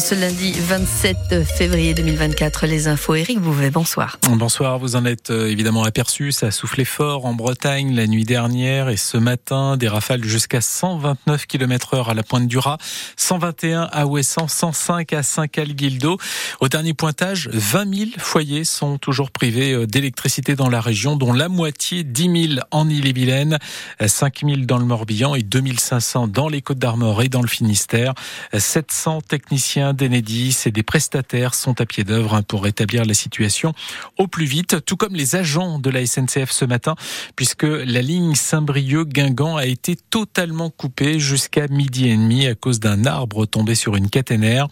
ce lundi 27 février 2024. Les infos, Eric Bouvet, bonsoir. Bonsoir, vous en êtes euh, évidemment aperçu. Ça a soufflé fort en Bretagne la nuit dernière et ce matin, des rafales jusqu'à 129 km heure à la pointe du Raz, 121 à Ouessant, 105 à Saint-Calguildo. Au dernier pointage, 20 000 foyers sont toujours privés euh, d'électricité dans la région, dont la moitié, 10 000 en Ille-et-Vilaine, 5 000 dans le Morbihan et 2500 dans les Côtes d'Armor et dans le Finistère. 700 techniciens d'Enedis et des prestataires sont à pied d'œuvre hein, pour rétablir la situation au plus vite, tout comme les agents de la SNCF ce matin, puisque la ligne Saint-Brieuc-Guingamp a été totalement coupée jusqu'à midi et demi à cause d'un arbre tombé sur une caténaire.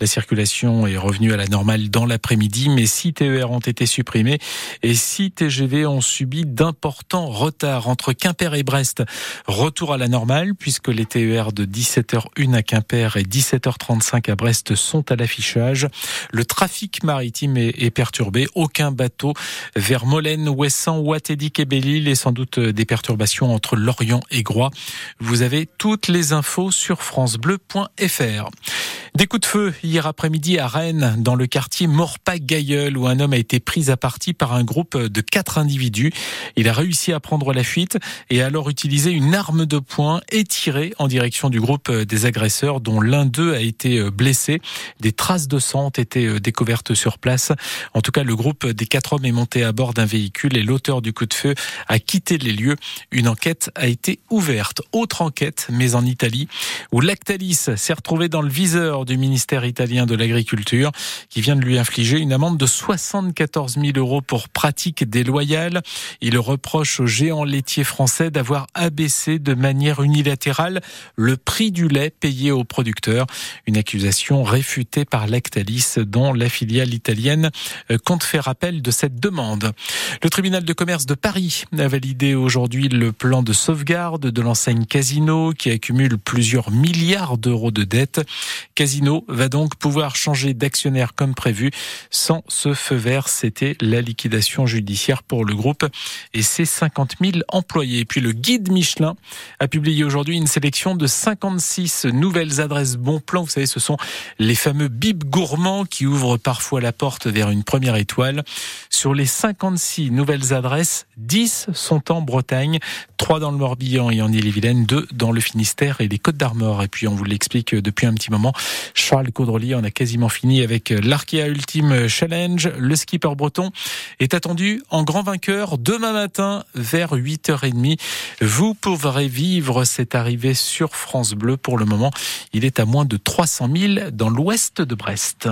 La circulation est revenue à la normale dans l'après-midi, mais six TER ont été supprimés et six TGV ont subi d'importants retards entre Quimper et Brest. Retour à la normale, puisque les TER de 17h01 à Quimper et 17h35 à Brest sont à l'affichage. Le trafic maritime est, perturbé. Aucun bateau vers Molène, Ouessant, Ouattédic et Belle-Île et sans doute des perturbations entre Lorient et Groix. Vous avez toutes les infos sur francebleu.fr. Des coups de feu hier après-midi à Rennes, dans le quartier Morpac-Gailleul, où un homme a été pris à partie par un groupe de quatre individus. Il a réussi à prendre la fuite et a alors utilisé une arme de poing et tiré en direction du groupe des agresseurs, dont l'un d'eux a été blessé. Des traces de sang ont été découvertes sur place. En tout cas, le groupe des quatre hommes est monté à bord d'un véhicule et l'auteur du coup de feu a quitté les lieux. Une enquête a été ouverte. Autre enquête, mais en Italie, où Lactalis s'est retrouvé dans le viseur du ministère italien de l'Agriculture qui vient de lui infliger une amende de 74 000 euros pour pratique déloyale. Il reproche au géant laitier français d'avoir abaissé de manière unilatérale le prix du lait payé aux producteurs. Une accusation réfutée par Lactalis dont la filiale italienne euh, compte faire appel de cette demande. Le tribunal de commerce de Paris a validé aujourd'hui le plan de sauvegarde de l'enseigne Casino qui accumule plusieurs milliards d'euros de dettes. Va donc pouvoir changer d'actionnaire comme prévu. Sans ce feu vert, c'était la liquidation judiciaire pour le groupe et ses 50 000 employés. Puis le guide Michelin a publié aujourd'hui une sélection de 56 nouvelles adresses bon plan. Vous savez, ce sont les fameux bib gourmands qui ouvrent parfois la porte vers une première étoile. Sur les 56 nouvelles adresses, 10 sont en Bretagne, 3 dans le Morbihan et en Ille-et-Vilaine, 2 dans le Finistère et les Côtes d'Armor. Et puis on vous l'explique depuis un petit moment, Charles Caudrelier, on a quasiment fini avec l'Arkea Ultime Challenge. Le skipper breton est attendu en grand vainqueur demain matin vers 8h30. Vous pourrez vivre cette arrivée sur France Bleu. Pour le moment, il est à moins de 300 000 dans l'ouest de Brest.